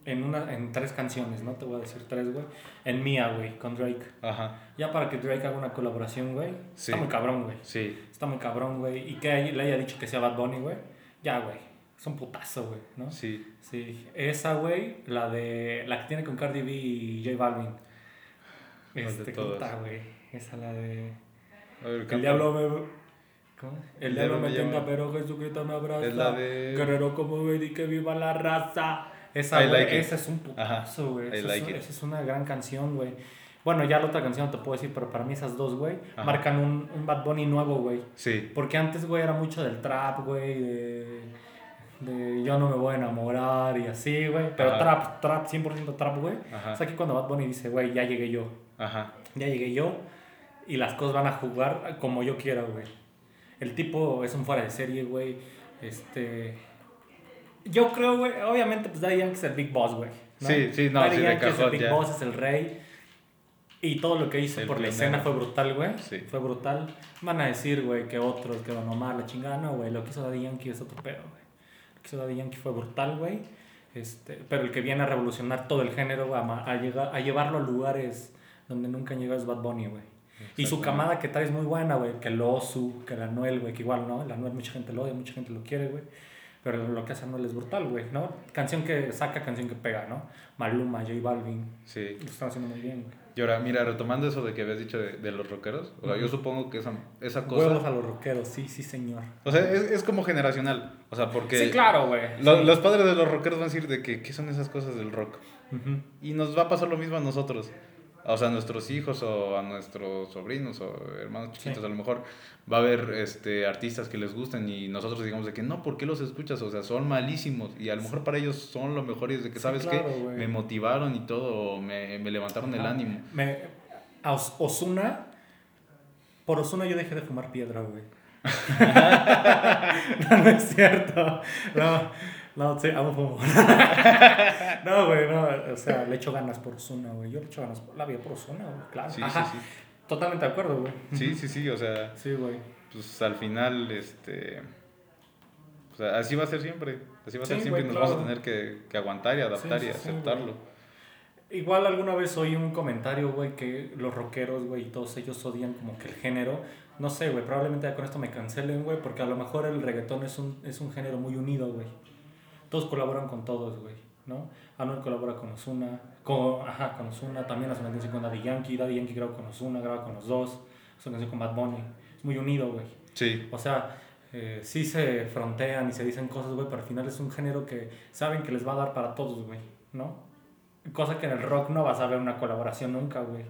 En, una, en tres canciones, no te voy a decir tres, güey. En Mía, güey, con Drake. Ajá, Ya para que Drake haga una colaboración, güey. Sí. Está muy cabrón, güey. sí, Está muy cabrón, güey. Y que le haya dicho que sea Bad Bunny, güey. Ya, güey. Es un putazo, güey, ¿no? sí. Sí. Esa, güey, la de. La que tiene con Cardi B y J Balvin. ¿Cuál de Este, puta, güey. Esa, la de. A ver, El diablo me. ¿Cómo? El, diablo me tenga, pero Jesucristo me abraza. Es la de- Guerrero como ven y que viva la raza. Esa, like esa es un putazo, güey. Esa, like es, it. esa es una gran canción, güey. Bueno, ya la otra canción te puedo decir, pero para mí esas dos, güey, marcan un, un Bad Bunny nuevo, güey. Sí, Porque antes, güey, era mucho del trap, güey, de, de yo no me voy a enamorar y así, güey. Pero Ajá. trap, trap, 100% trap, güey. Ajá. Es aquí cuando Bad Bunny dice, güey, ya llegué yo. ajá, Ya llegué yo y las cosas van a jugar como yo quiera, güey. El tipo es un fuera de serie, güey. Este... Yo creo, güey, obviamente, pues Daddy Yankee es el Big Boss, güey. ¿no? Sí, sí, no, Daddy sí, Yankee es el cajón, Big ya. Boss, es el rey. Y todo lo que hizo El por la escena fue brutal, güey. Sí. Fue brutal. Van a decir, güey, que otros, que Don Omar, la chingada. No, güey, lo que hizo Daddy Yankee es otro pedo, güey. Lo que hizo Daddy Yankee fue brutal, güey. Este, pero el que viene a revolucionar todo el género, güey, a, a, llegar, a llevarlo a lugares donde nunca han llegado es Bad Bunny, güey. Y su camada que trae es muy buena, güey. Que el Osu, que el Anuel, güey, que igual, ¿no? El Anuel mucha gente lo odia, mucha gente lo quiere, güey. Pero lo que hace Anuel es brutal, güey, ¿no? Canción que saca, canción que pega, ¿no? Maluma, J Balvin. sí. Lo están haciendo muy bien, güey. Y ahora, mira, retomando eso de que habías dicho de, de los rockeros, o sea, yo supongo que esa, esa Huevos cosa... a los rockeros, sí, sí, señor. O sea, es, es como generacional, o sea, porque... Sí, claro, güey. lo- Sí. Los padres de los rockeros van a decir de que, ¿qué son esas cosas del rock? Y nos va a pasar lo mismo a nosotros. O sea, a nuestros hijos o a nuestros sobrinos o hermanos chiquitos, Sí. a lo mejor va a haber este, artistas que les gusten y nosotros digamos de que no, ¿por qué los escuchas? O sea, son malísimos y a lo mejor para ellos son lo mejor y es de que, Sí, ¿sabes claro, qué? Me motivaron y todo, me, me levantaron el ánimo. Me, a Os- Osuna, por Osuna yo dejé de fumar piedra, güey. no, no es cierto. No. No, sí, amo fumo. no, güey, no. O sea, le echo ganas por Osuna, güey. Yo le echo ganas por la vida por Osuna, güey. Claro. Sí, Ajá. sí, sí. Totalmente de acuerdo, güey. Sí, sí, sí, o sea, Sí, güey. pues al final, este... O sea, así va a ser siempre. Así va a ser siempre y nos vamos a tener que, que aguantar y adaptar Sí, y sí, sí, aceptarlo. Igual alguna vez oí un comentario, güey, que los rockeros, güey, y todos ellos odian como que el género. No sé, güey, probablemente ya con esto me cancelen, güey, porque a lo mejor el reggaetón es un, es un género muy unido, güey. Todos colaboran con todos, güey, ¿no? Anuel colabora con Ozuna, con, ajá, con Ozuna, también hace una canción con Daddy Yankee, Daddy Yankee graba con Ozuna, graba con los dos, hace una canción con Bad Bunny. Es muy unido, güey. Sí, O sea, eh, sí se frontean y se dicen cosas, güey, pero al final es un género que saben que les va a dar para todos, güey, ¿no? Cosa que en el rock no vas a ver una colaboración nunca, güey,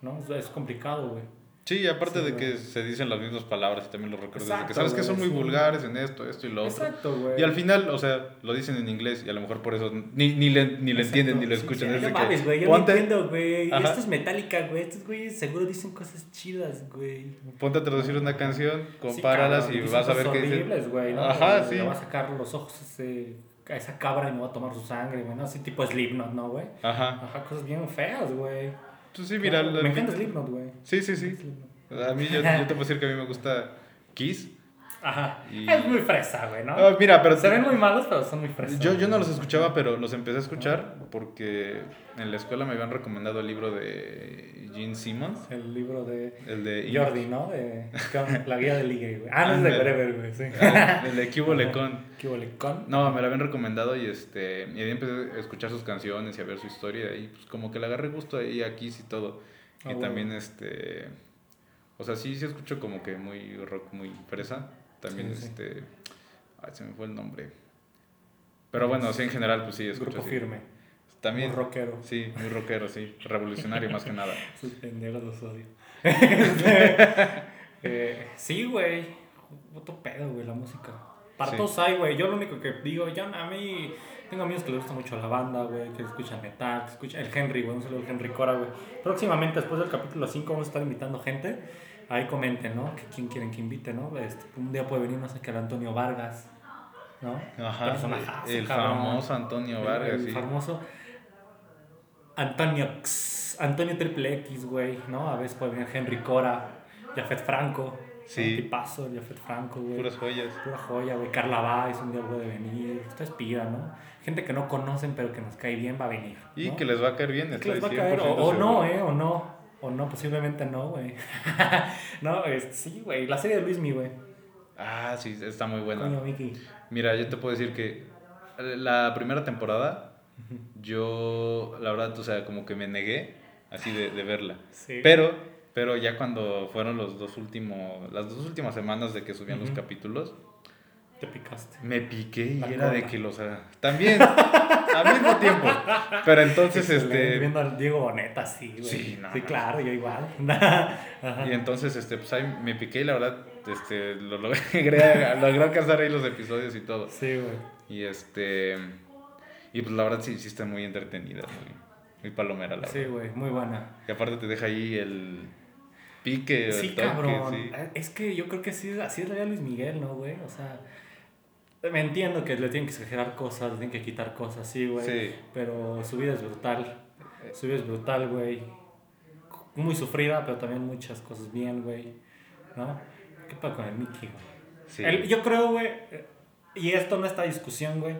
¿no? Es- Es complicado, güey. Sí, aparte Sí, de güey. que se dicen las mismas palabras y también los recuerdos de que sabes que son muy güey, sí. vulgares en esto, esto y lo otro. Exacto, güey. Y al final, o sea, lo dicen en inglés y a lo mejor por eso ni, ni le, ni le entienden ni lo escuchan. sí, no de que, mames, güey, yo ponte, no entiendo, güey. Ajá. Esto es metálica, güey. Estos güeyes seguro dicen cosas chidas, güey. ponte a traducir una canción, Sí, compáralas cabrón, y vas a ver qué dicen. horribles, güey, ¿no? Ajá, sí. Le va a sacar los ojos a, ese- a esa cabra y me va a tomar su sangre, güey, ¿no? Así tipo Slipknot, ¿no, güey? Ajá. Ajá, cosas bien feas, güey. Pues sí, mira. Me la- encanta Slipknot, güey. Sí, sí, sí. A mí, yo, yo te puedo decir que a mí me gusta Kiss. Ajá. Y- Es muy fresa, güey, ¿no? Mira, pero Se ven muy malos, pero son muy fresas. yo, yo no los escuchaba, pero los empecé a escuchar porque en la escuela me habían recomendado el libro de Gene Simmons, El libro de el de Jordi, ¿no? De la guía de ligue, güey. Ah, no es de. Wherever, güey, sí. Ah, el de Cubo Lecon. No, me lo habían recomendado y este y ahí empecé a escuchar sus canciones y a ver su historia y pues como que le agarré gusto ahí a Kiss y todo. Ah, y bueno. también este o sea, sí sí escucho como que muy rock muy fresa. También Sí, sí. este ay, se me fue el nombre. Pero bueno, sí en general pues sí escucho Grupo así. firme. También Muy rockero. Sí, muy rockero, sí, revolucionario más que nada. Sus pendejos los odio. Eh, sí, güey. Otro pedo, güey, la música. Para Sí. todos hay, güey. Yo lo único que digo, yo a mí tengo amigos que les gusta mucho la banda, güey, que escuchan metal, que escuchan el Henry, güey, un saludo al Henry Cora, güey. Próximamente, después del capítulo 5, vamos a estar invitando gente. Ahí comenten, ¿no? Que quién quieren que invite, ¿no? Este, un día puede venir, no sé, que el Antonio Vargas, ¿no? Ajá, Personajazo, el cabrón. famoso Antonio El- Vargas, el sí. famoso Antonio X, Antonio Triple X, güey, ¿no? A veces puede venir Henry Cora, Jafet Franco. Sí. Tipazo, Jafet Franco, güey. Puras joyas. Pura joya, güey. Carla Valls un día puede venir. Ustedes pidan, ¿no? Gente que no conocen pero que nos cae bien va a venir. Y ¿no? que les va a caer bien, Que estoy les va a caer, o, 100% o no, seguro. ¿eh? O no. O no, posiblemente no, güey. no, este, sí, güey. La serie de Luis Mi, güey. Ah, sí, está muy buena. Coño, Mickey. Mira, yo te puedo decir que la primera temporada, yo, la verdad, o sea, como que me negué así de, de verla. Sí. Pero, pero ya cuando fueron los dos últimos, las dos últimas semanas de que subían los capítulos, Te picaste. me piqué y La era de que los... ah, También, al mismo tiempo. Pero entonces, Excelente, este... Viendo al Diego Boneta, sí, güey. Sí, no, Sí, no. claro, yo igual. Y entonces, este, pues ahí me piqué y la verdad, este, lo logré, logré alcanzar ahí los episodios y todo. Sí, güey. Y este. Y pues la verdad sí, sí está muy entretenida, muy, muy palomera, la Sí, verdad. güey, muy buena. Y aparte te deja ahí el pique, el Sí, toque, cabrón. sí. Es que yo creo que sí, así es real Luis Miguel, ¿no, güey? O sea, me entiendo que le tienen que exagerar cosas, le tienen que quitar cosas, sí, güey. Sí. Pero su vida es brutal. Su vida es brutal, güey. Muy sufrida, pero también muchas cosas bien, güey. ¿No? ¿Qué pasa con el Mickey, güey? Sí. El- yo creo, güey, y esto no está discusión, güey.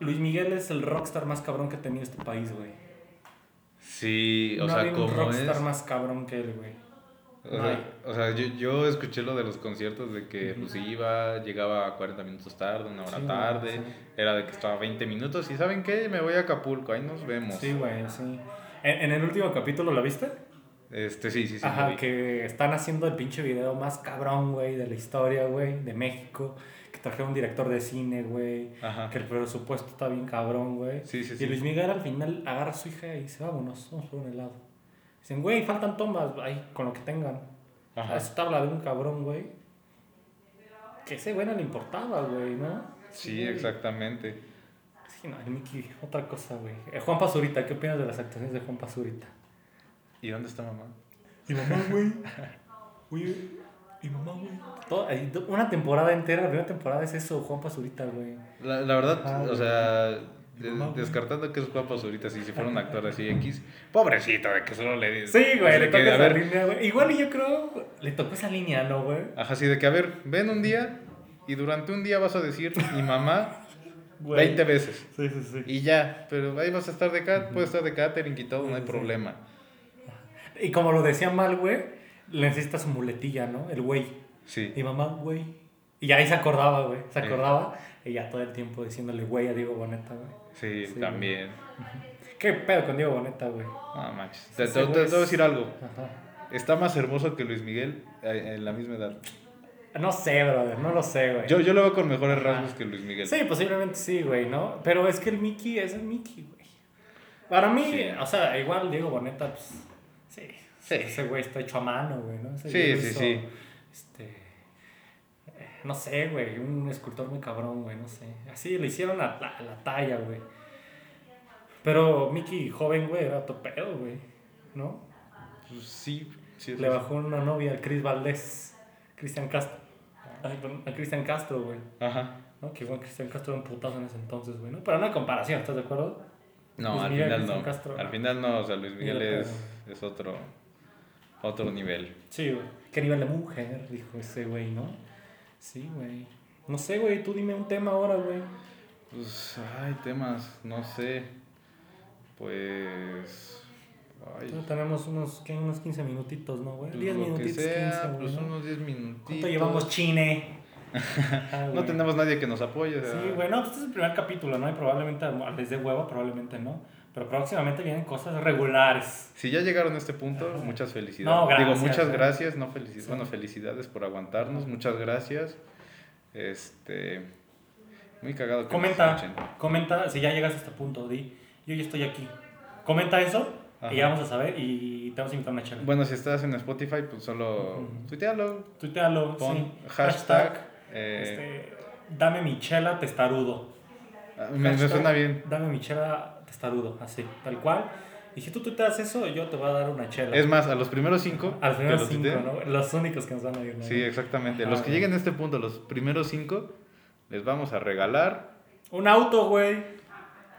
Luis Miguel es el rockstar más cabrón que ha tenido este país, güey. Sí, o no sea, hay un como rockstar es. más cabrón que él, güey. O no sea, o sea, yo, yo escuché lo de los conciertos de que Ujú. pues iba, llegaba 40 minutos tarde, una hora Sí, tarde, sí. era de que estaba 20 minutos y ¿saben qué? Me voy a Acapulco, ahí nos vemos. Sí, güey, sí. En, en el último capítulo, ¿la viste? Este, sí, sí, sí. Ajá, que están haciendo el pinche video más cabrón, güey, de la historia, güey, de México. Que trajeron un director de cine, güey. Ajá. Que el presupuesto está bien cabrón, güey. Sí, sí, Y sí. Luis Miguel al final agarra a su hija y dice, vámonos, vamos por un helado. Dicen, güey, faltan tomas, ahí, con lo que tengan. Ajá. Eso te habla de un cabrón, güey. Que ese güey no le importaba, güey, ¿no? Sí, exactamente. Sí, no, el Mickey, otra cosa, güey. Eh, Juan Pazurita, ¿qué opinas de las actuaciones de Juan Pazurita? ¿Y dónde está mamá? Mi mamá, güey. Güey, Y mamá, güey. Una temporada entera, la primera temporada es eso, Juan Pazurita, güey. La, la verdad, o sea, descartando que es Juan Pazurita, si, si fuera un actor así X, pobrecito, de que solo le Sí, güey, le toca esa línea, güey. Igual yo creo, le tocó esa línea, ¿no, güey? Ajá, sí, de que, a ver, ven un día y durante un día vas a decir mi mamá 20 veces. Sí, sí, sí. Y ya, pero ahí vas a estar de cat, puedes estar de catering y todo, no hay problema. Y como lo decía mal, güey, le necesita su muletilla, ¿no? El güey. Sí. Y mamá, güey. Y ahí se acordaba, güey. Se acordaba. Y ya todo el tiempo diciéndole güey a Diego Boneta, güey. Sí, también. ¿Qué pedo con Diego Boneta, güey? No manches. Te, te, voy a decir algo. Ajá. Está más hermoso que Luis Miguel eh, en la misma edad. No sé, brother, no lo sé, güey. Yo, yo lo veo con mejores rasgos que Luis Miguel. Sí, posiblemente sí, güey, ¿no? Pero es que el Mickey es el Mickey, güey. Para mí, o sea, igual Diego Boneta, pues Sí. Ese güey está hecho a mano, güey, ¿no? sí, sí, sí. Este, no sé, güey, un escultor muy cabrón, güey, no sé. Así le hicieron a la, la, talla, güey. Pero Mickey, joven, güey, era topedo, güey, ¿no? Pues sí, sí. Le bajó una novia al Chris Valdés, Cristian Castro. A Cristian Castro, güey. Ajro ¿No? Que igual Cristian Castro era un putazo en ese entonces, güey, ¿no? Pero no hay comparación, ¿estás de acuerdo? No, al final no. al final no, o sea, Luis Miguel es, es otro, otro nivel. Sí, güey. ¿Qué nivel de mujer? Dijo ese güey, ¿no? Sí, güey. No sé, güey, tú dime un tema ahora, güey. Pues, ay, temas, no sé. Pues. Ay. tenemos unos, ¿qué? unos 15 minutitos, ¿no, güey? 10 pues minutitos, sea, 15, pues unos 10 minutitos. ¿Cuánto llevamos chine? no tenemos nadie que nos apoye. Sí, güey, no, pues este es el primer capítulo, ¿no? Y probablemente, desde huevo, probablemente no. Pero próximamente vienen cosas regulares. Si ya llegaron a este punto, muchas felicidades. No, Digo, muchas gracias, no felicidades. Bueno, felicidades por aguantarnos, muchas gracias. Este. Muy cagado que Comenta, comenta, si ya llegas a este punto, di, yo ya estoy aquí. Comenta eso y ya vamos a saber y te vamos a invitar a una charla. Bueno, si estás en Spotify, pues solo tuitealo. Tuitealo, Pon hashtag eh, este, dame mi chela testarudo. Ah, me, suena bien. Dame mi chela testarudo, así, tal cual. Y si tú tuiteas eso, yo te voy a dar una chela. Es más, a los primeros cinco. A los primeros cinco, ¿no? Los únicos que nos van a ir. Sí, exactamente. los que lleguen a este punto, los primeros cinco, les vamos a regalar. Un auto, güey.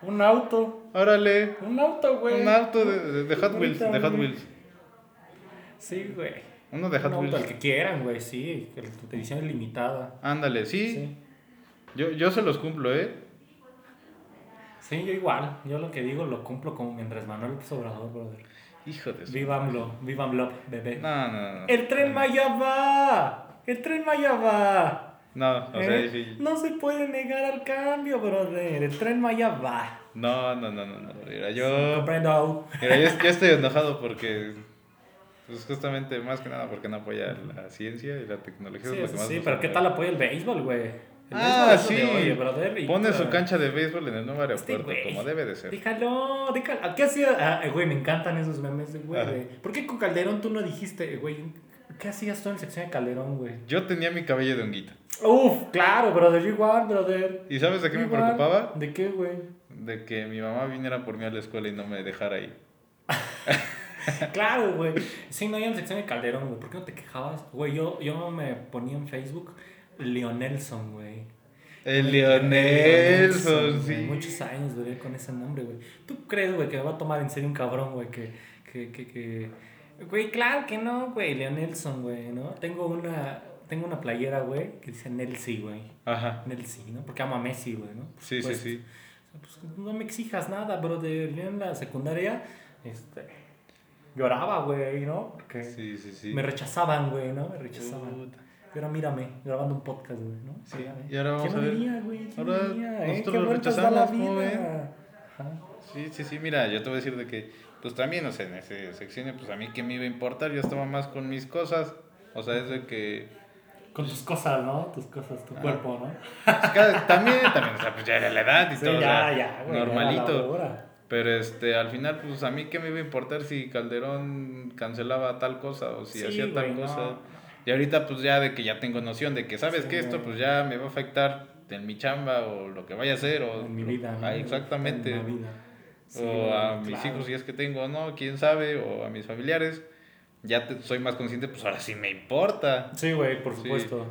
Un auto. Órale. Un auto, güey. Un auto de, de, Hot Wheels. De Hot Wheels. Sí, güey. Uno de Hot Wheels. El que quieran, güey, sí. La edición es limitada. Ándale, ¿sí? Yo, yo se los cumplo, ¿eh? Sí, yo igual. Yo lo que digo lo cumplo como mientras Manuel Sobrador, brother. Hijo de Viva AMLO, viva AMLO, bebé. No, no, no. ¡El tren Maya va! ¡El tren Maya va! No, o sea, ¿Eh? sí. No se puede negar al cambio, brother. El tren Maya va. No, no, no, no, no. Mira, yo. comprendo. Mira, yo, yo estoy enojado porque pues justamente, más que nada, porque no apoya la ciencia y la tecnología. Sí, es lo que más sí pero ¿qué tal apoya el béisbol, güey? Ah, sí. Pone su cancha de béisbol en el nuevo este aeropuerto, como debe de ser. Déjalo, déjalo. ¿Qué hacía? Ah, güey, me encantan esos memes güey. ¿Por qué con Calderón tú no dijiste, güey? ¿Qué hacías tú en la sección de Calderón, güey? Yo tenía mi cabello de honguita. Uf, claro, brother, igual, brother. ¿Y sabes de qué me preocupaba? ¿De qué, güey? De que mi mamá viniera por mí a la escuela y no me dejara ahí. claro, güey. Sí, no, hay en sección de Calderón, güey. ¿Por qué no te quejabas? Güey, yo, yo me ponía en Facebook Leonelson, güey. El Leonelson, sí. Muchos años duré con ese nombre, güey. ¿Tú crees, güey, que me va a tomar en serio un cabrón, güey, que, que, que, que... Güey, claro que no, güey, Leonelson, güey, ¿no? Tengo una, tengo una playera, güey, que dice Nelsi, güey. Ajá. Nelsi, ¿no? Porque amo a Messi, güey, ¿no? sí, sí, sí. Pues, no me exijas nada, brother. Yo en la secundaria, este lloraba, güey, ¿no? Porque sí, sí, sí. me rechazaban, güey, ¿no? Me rechazaban. Pero mírame, grabando un podcast, güey, ¿no? Sí, y ahora vamos a ver. güey? Ahora ¿Eh? nosotros lo rechazamos, vida? Sí, sí, sí, mira, yo te voy a decir de que, pues también, o sea, en esa sección, pues a mí qué me iba a importar, yo estaba más con mis cosas, o sea, es de que... Con tus cosas, ¿no? Tus cosas, tu cuerpo, ¿no? Pues, también, también, o sea, pues ya era la edad y sí, todo, ya, ya, güey, normalito. Pero este, al final, pues a mí qué me iba a importar si Calderón cancelaba tal cosa o si hacía tal cosa. Y ahorita pues ya de que ya tengo noción de que sabes que esto pues ya me va a afectar en mi chamba o lo que vaya a hacer o en mi vida. Ah, exactamente. o a mis hijos si es que tengo, ¿no? Quién sabe, o a mis familiares. ya soy más consciente, pues ahora sí me importa. Sí, güey, por supuesto.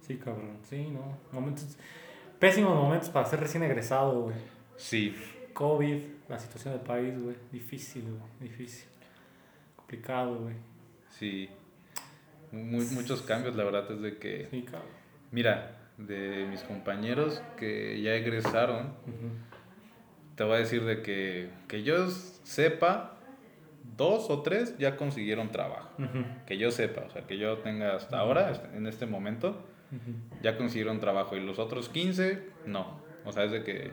Sí. cabrón. Sí, no. Momentos. Pésimos momentos para ser recién egresado, güey. Sí. COVID, la situación del país, güey. Difícil, güey. Difícil. Complicado, güey. Sí. Muchos cambios, la verdad, es de que. Sí, cabrón. Mira, de mis compañeros que ya egresaron, te voy a decir de que, que yo sepa, dos o tres ya consiguieron trabajo. Que yo sepa, o sea, que yo tenga hasta ahora, en este momento, ya consiguieron trabajo. Y los otros 15, no. O sea, es de que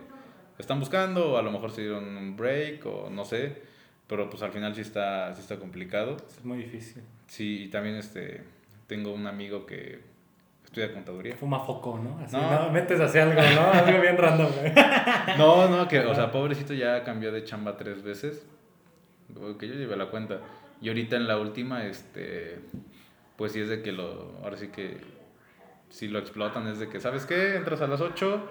están buscando, o a lo mejor se dieron un break, o no sé. Pero pues al final sí está, sí está complicado. Es muy difícil. Sí, y también este, tengo un amigo que estudia contaduría. Fuma foco, ¿no? Así, no. metes hacia algo, ¿no? Algo bien random, No, no, que, o sea, pobrecito ya cambió de chamba tres veces que yo llevé la cuenta. Y ahorita en la última, este, pues sí es de que lo, ahora sí que, si lo explotan es de que, ¿sabes qué? Entras a las 8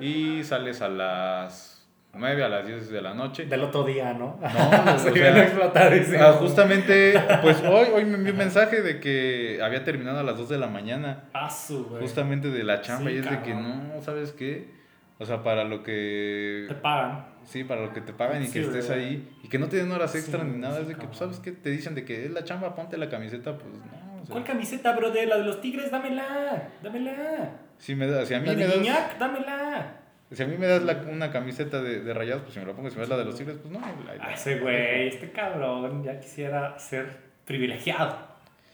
y sales a las 9, a las 10 de la noche. Del otro día, ¿no? No, se o ah, justamente, pues hoy, hoy me envió un mensaje de que había terminado a las 2 de la mañana. Ah, su, Justamente de la chamba y es de que no, ¿sabes qué? O sea, para lo que... Te pagan. Sí, para lo que te pagan y que estés ahí. Y que no te den horas extra ni nada. es de que, pues, ¿sabes qué? Te dicen de que es la chamba, ponte la camiseta, pues no. ¿Cuál camiseta, bro? De la de los tigres, dámela. Dámela. Si, me da, si a mí la me de das... dámela. Si a mí me das la, una camiseta de, de, rayados, pues si me la pongo. Si me das la de los tigres, pues no. Ah, ese güey, este cabrón ya quisiera ser privilegiado.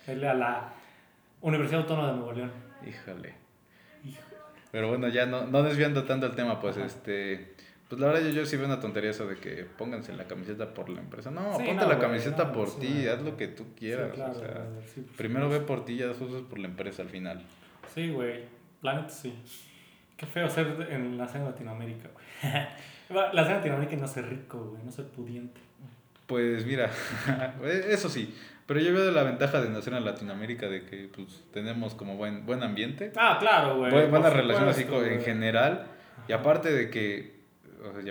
Irle a la Universidad Autónoma de Nuevo León. Híjole. Pero bueno, ya no, no desviando tanto el tema, pues este. Pues la verdad yo, yo sí veo una tontería eso de que pónganse la camiseta por la empresa. No, ponte la camiseta por ti, haz lo que tú quieras. o sea, pues primero ve por ti y ya después por la empresa al final. Sí, güey. La sí. Qué feo ser en la Latinoamérica, güey. la escena Latinoamérica no ser rico, güey, no ser pudiente. Pues mira, eso sí. Pero yo veo la ventaja de nacer en Latinoamérica de que pues tenemos como buen, buen ambiente. Ah, claro, güey. buena relación así en general. Y aparte de que...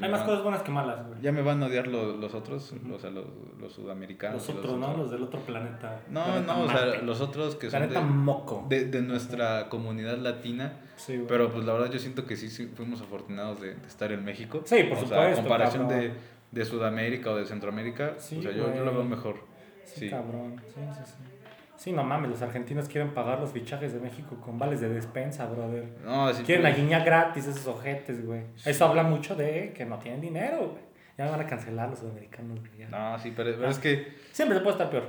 Hay más cosas buenas que malas, güey. Ya me van a odiar los, los otros, o sea, los, los sudamericanos. Los otros, ¿no? Los del otro planeta. No, no, o sea, los otros que son de, moco. De, de, nuestra comunidad latina. Sí, güey. Pero pues la verdad yo siento que sí, fuimos afortunados de, estar en México. Sí, por supuesto. Sea, comparación de, de Sudamérica o de Centroamérica, o sea, yo, yo lo veo mejor. Sí, cabrón. Sí, sí, sí. Sí, no mames, los argentinos quieren pagar los fichajes de México con vales de despensa, brother. No, sí, quieren la guiña gratis, esos ojetes, güey. Eso habla mucho de que no tienen dinero, güey. Ya me van a cancelar los sudamericanos, güey. No, sí, pero, pero es que... Siempre se puede estar peor.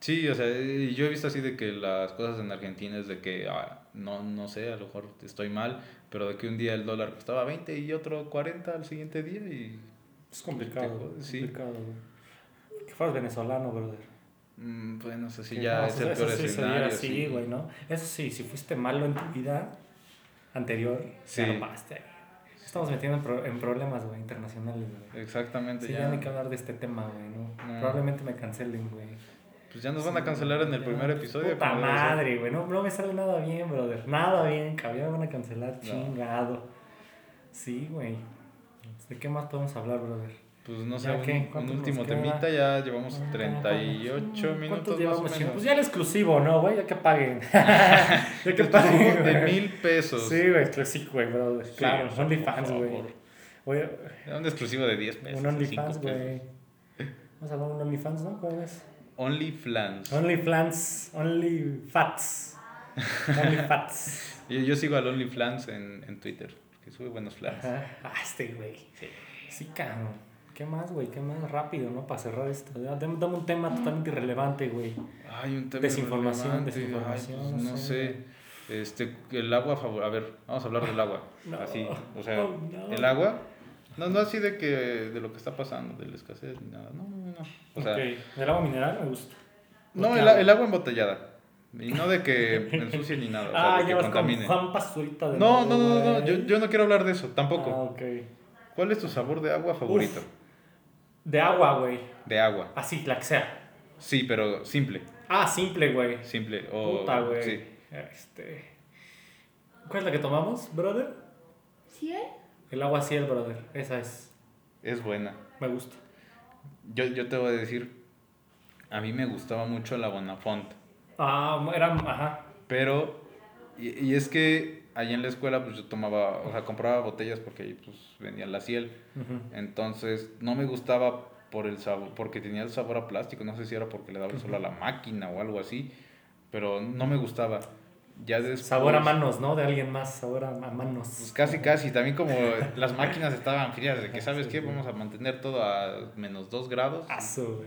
Sí, o sea, yo he visto así de que las cosas en Argentina es de que, ah, no, no sé, a lo mejor estoy mal, pero de que un día el dólar costaba 20 y otro 40 al siguiente día y... Es complicado, es complicado, güey. Que fueras venezolano, brother. Mm, bueno, eso sí ya es el peor escenario. Sí, güey, ¿no? Eso sí, si fuiste malo en tu vida anterior, sí. ya no Estamos metiendo en, problemas, güey, internacionales, güey. Exactamente, sí, ya. no hay que hablar de este tema, güey, ¿no? Probablemente me cancelen, güey. Pues ya nos van a cancelar en el primer episodio. Puta madre, güey. No, no me sale nada bien, brother. Nada bien, cabrón. Me van a cancelar, chingado. Sí, güey. ¿De qué más podemos hablar, brother? Pues no sé, un, último temita, ya llevamos 38 minutos. ¿Cuántos llevamos? Pues ya el exclusivo, ¿no, güey? Ya que paguen. ya que paguen. De mil pesos. Sí, güey, sí, güey, bro. Claro, OnlyFans, güey. Un exclusivo de 10 pesos. Un OnlyFans, güey. Vamos a hablar de un OnlyFans, ¿no? ¿Cuál es? OnlyFans. OnlyFans. OnlyFats. OnlyFats. yo, yo sigo al OnlyFans en, en Twitter, que sube buenos flans. Ah, este, güey. Sí. Sí, cabrón. ¿Qué más, güey? ¿Qué más rápido, no? Para cerrar esto. Dame, un tema totalmente irrelevante, güey. Ay, un tema Desinformación, desinformación. Pues, no, sé. Este, el agua favor... A ver, vamos a hablar del agua. así, o sea, oh, el agua... No, no así de que de lo que está pasando, de la escasez ni nada. No, no, no. O sea, ¿El agua mineral me gusta? No, el, el, agua embotellada. Y no de que ensucie ni nada. O sea, ah, de que contamine. De no, no, no, no, yo, yo no quiero hablar de eso, tampoco. Ah, ok. ¿Cuál es tu sabor de agua favorito? De agua, güey. De agua. Así, la que sea. Sí, pero simple. Ah, simple, güey. Simple. O, Puta, güey. Sí. Este. ¿Cuál es la que tomamos, brother? ¿Ciel? El agua ciel, brother. Esa es. Es buena. Me gusta. Yo, yo te voy a decir a mí me gustaba mucho la Bonafont. Ah, era, ajá. Pero, y, y es que allá en la escuela, pues yo tomaba, o sea, compraba botellas porque ahí pues vendía la ciel. Entonces, no me gustaba por el sabor, porque tenía el sabor a plástico, no sé si era porque le daba el sol a la máquina o algo así, pero no me gustaba. Ya después, sabor a manos, ¿no? De alguien más, sabor a, manos. Pues casi, casi. También como las máquinas estaban frías, de que, ¿sabes qué? Vamos a mantener todo a menos 2 grados.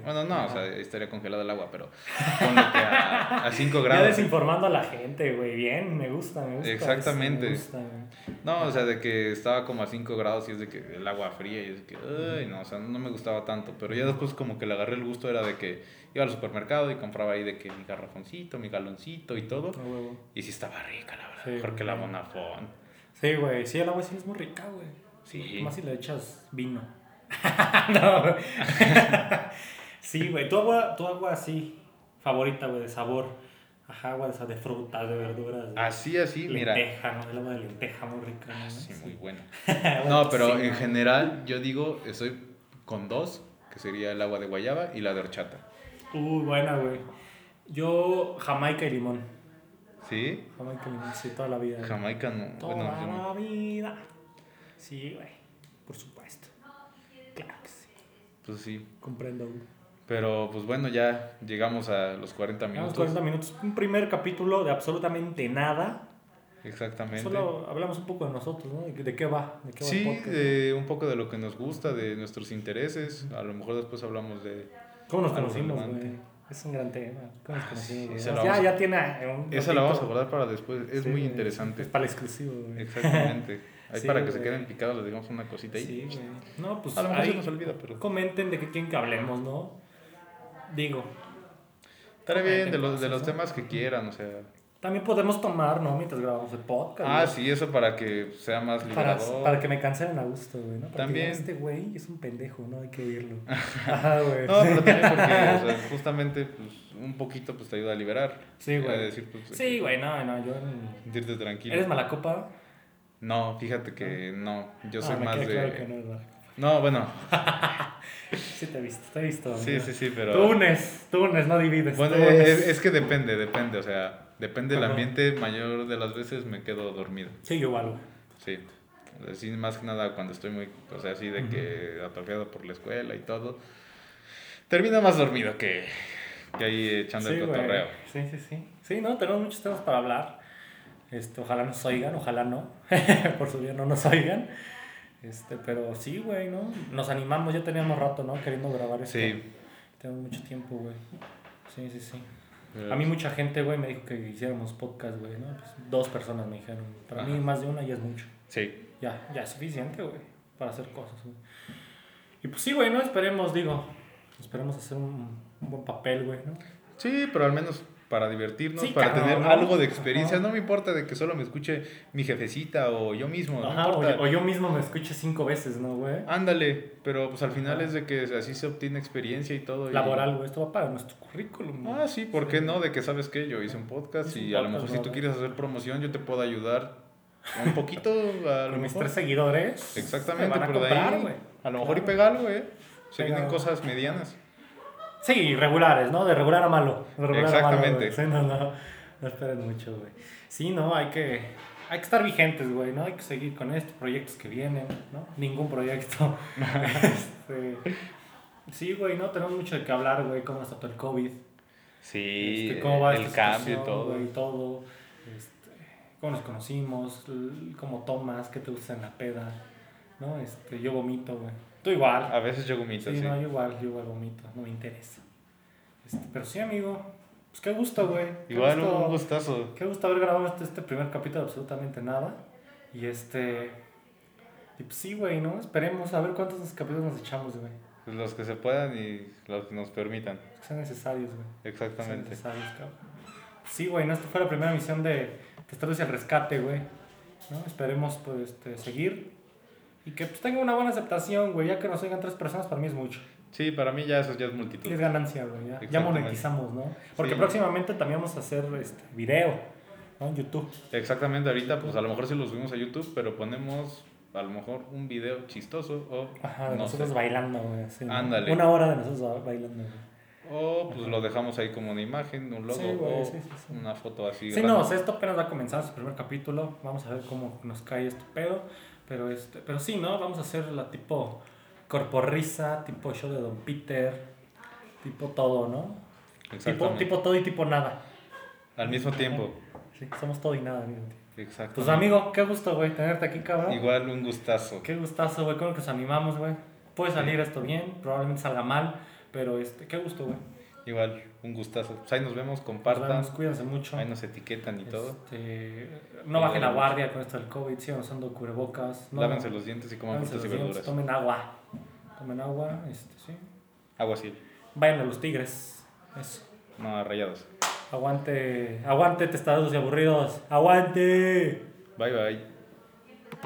bueno, no, o sea, estaría congelado el agua, pero ponlo que a 5 grados. Ya desinformando a la gente, güey. Bien, me gusta, me gusta. Exactamente. me gusta, no, o sea, de que estaba como a 5 grados y es de que el agua fría y es que, ay, no, o sea, no me gustaba tanto. Pero ya después como que le agarré el gusto, era de que iba al supermercado y compraba ahí de que mi garrafoncito, mi galoncito y todo. y sí estaba rica, la verdad. mejor que la Bonafón. Sí, güey. Sí, el agua sí es muy rica, güey. Sí. Más si le echas vino. no, sí, güey. Tu agua, tu agua así, favorita, güey, de sabor. Ajá, agua de, de frutas, de verduras. así, así, mira. Lenteja, ¿no? El agua de lenteja muy rica. ¿no? Sí, muy buena. no, pero en general, yo digo, estoy con dos, que sería el agua de guayaba y la de horchata. Uy, buena, güey. Yo, Jamaica y limón. ¿Sí? Jamaica y limón, sí, toda la vida. Jamaica no. Toda la vida. Sí, güey. Por supuesto. Claro que sí. Pues sí. Comprendo. Pero pues bueno, ya llegamos a los 40 minutos. Los 40 minutos. Un primer capítulo de absolutamente nada. Exactamente. Solo hablamos un poco de nosotros, ¿no? ¿De qué va? ¿De qué va sí, de un poco de lo que nos gusta, de nuestros intereses. A lo mejor después hablamos de ¿Cómo nos conocimos, güey? Es un gran tema. ¿Cómo nos conocimos? ya, ya tiene un Esa la vamos a guardar para después. Es muy interesante. Es para el exclusivo, güey. Exactamente. Ahí para que se queden picados les digamos una cosita ahí. Sí, güey. No, pues a lo mejor se nos olvida, pero... Comenten de qué quieren que hablemos, ¿no? Digo. Estaré bien, de los, de los temas que quieran, o sea... También podemos tomar, ¿no? Mientras grabamos el podcast. Ah, sí, eso para que sea más liberador. Para, que me cancelen a gusto, güey, ¿no? También. este güey es un pendejo, ¿no? Hay que oírlo. Ajá, güey. no, pero también porque, o sea, justamente, pues, un poquito, pues, te ayuda a liberar. Sí, güey. Pues, sí, güey, no, no, yo... Sentirte tranquilo. ¿Eres mala copa? No, fíjate que no. Yo soy más de... Claro que no es mala No, bueno. sí te he visto, te he visto. Sí, sí, sí, pero... Tú unes, tú unes, no divides. Bueno, es, es que depende, depende, o sea Depende del ambiente, mayor de las veces me quedo dormido. Sí, yo igual. Sí. Así más que nada cuando estoy muy, o sea, así de que atrofiado por la escuela y todo. Termino más dormido que, que ahí echando el cotorreo. Sí, sí, sí. Sí, no, tenemos muchos temas para hablar. Este, ojalá nos oigan, ojalá no. por su bien no nos oigan. Este, pero sí, güey, ¿no? Nos animamos, ya teníamos rato, ¿no? Queriendo grabar esto. Sí. Tenemos mucho tiempo, güey. Sí, sí, sí. A mí mucha gente, güey, me dijo que hiciéramos podcast, güey, ¿no? Pues dos personas me dijeron. Para mí más de una ya es mucho. Sí. Ya, ya es suficiente, güey, para hacer cosas, güey. Y pues sí, güey, ¿no? Esperemos, digo, esperemos hacer un, un buen papel, güey, ¿no? Sí, pero al menos para divertirnos, para tener algo de experiencia. No me importa de que solo me escuche mi jefecita o yo mismo. o, yo mismo me escuche cinco veces, ¿no, güey? Ándale, pero pues al final es de que así se obtiene experiencia y todo. Laboral, güey, esto va para nuestro currículum. Ah, sí, ¿por qué no? De que sabes que yo hice un podcast y a lo mejor si tú quieres hacer promoción yo te puedo ayudar un poquito. A lo mis tres seguidores. Exactamente, pero de ahí. A lo mejor y pega algo, ¿eh? Se vienen cosas medianas. Sí, regulares, ¿no? De regular a malo. Exactamente. sí, no, no, no esperen mucho, güey. Sí, no, hay que, hay que estar vigentes, güey, ¿no? Hay que seguir con estos proyectos que vienen, ¿no? Ningún proyecto. este, sí, güey, ¿no? Tenemos mucho de qué hablar, güey, cómo está todo el COVID. Sí, este, cómo va el cambio y todo. Este, cómo nos conocimos, cómo tomas, qué te gusta en la peda, ¿no? Este, yo vomito, güey. Tú igual. A veces yo vomito, sí. no, yo igual, yo igual vomito, no me interesa. Este, pero sí, amigo. Pues qué gusto, güey. Igual un gustazo. Qué gusto haber grabado este, este primer capítulo de absolutamente nada. Y este. Y pues sí, güey, ¿no? Esperemos a ver cuántos capítulos nos echamos, güey. Pues los que se puedan y los que nos permitan. Que sean necesarios, güey. Exactamente. necesarios, cabrón. Sí, güey, ¿no? Esta fue la primera misión de Testeros y el Rescate, güey. ¿no? Esperemos, pues, este, seguir y que pues tenga una buena aceptación, güey. Ya que nos oigan tres personas, para mí es mucho. Sí, para mí ya eso ya es multitud. Es ganancia, güey. Ya, ya monetizamos, ¿no? Porque próximamente también vamos a hacer este video, ¿no? En YouTube. Exactamente, ahorita pues a lo mejor sí lo subimos a YouTube, pero ponemos a lo mejor un video chistoso o... Ajá, de nosotros bailando, güey. Ándale. Una hora de nosotros bailando, güey. O pues lo dejamos ahí como una imagen, un logo Sí, güey, o sí, sí, sí. una foto así. Sí, random. no, o sea, esto apenas va a comenzar su primer capítulo. Vamos a ver cómo nos cae este pedo. Pero, este, pero sí, ¿no? Vamos a hacer la tipo corporrisa, tipo show de Don Peter, tipo todo, ¿no? Tipo, tipo todo y tipo nada. Al mismo tiempo. Sí, somos todo y nada, amigo. Exacto. Pues amigo, qué gusto, güey, tenerte aquí, cabrón. Igual un gustazo. Qué gustazo, güey, creo que nos animamos, güey. Puede salir esto bien, probablemente salga mal, pero este, qué gusto, güey. Igual un gustazo. Pues ahí nos vemos, Nos compartan. vemos, cuídense mucho. Ahí nos etiquetan y todo. Este, no bajen la guardia con esto del COVID, sigan usando cubrebocas. No, Lávense los dientes y coman frutas y verduras. Tomen agua. Tomen agua, este, sí. Agua así. Vayan a los tigres. Eso. No, rayados. Aguante, aguante testados y aburridos. Aguante. Bye bye.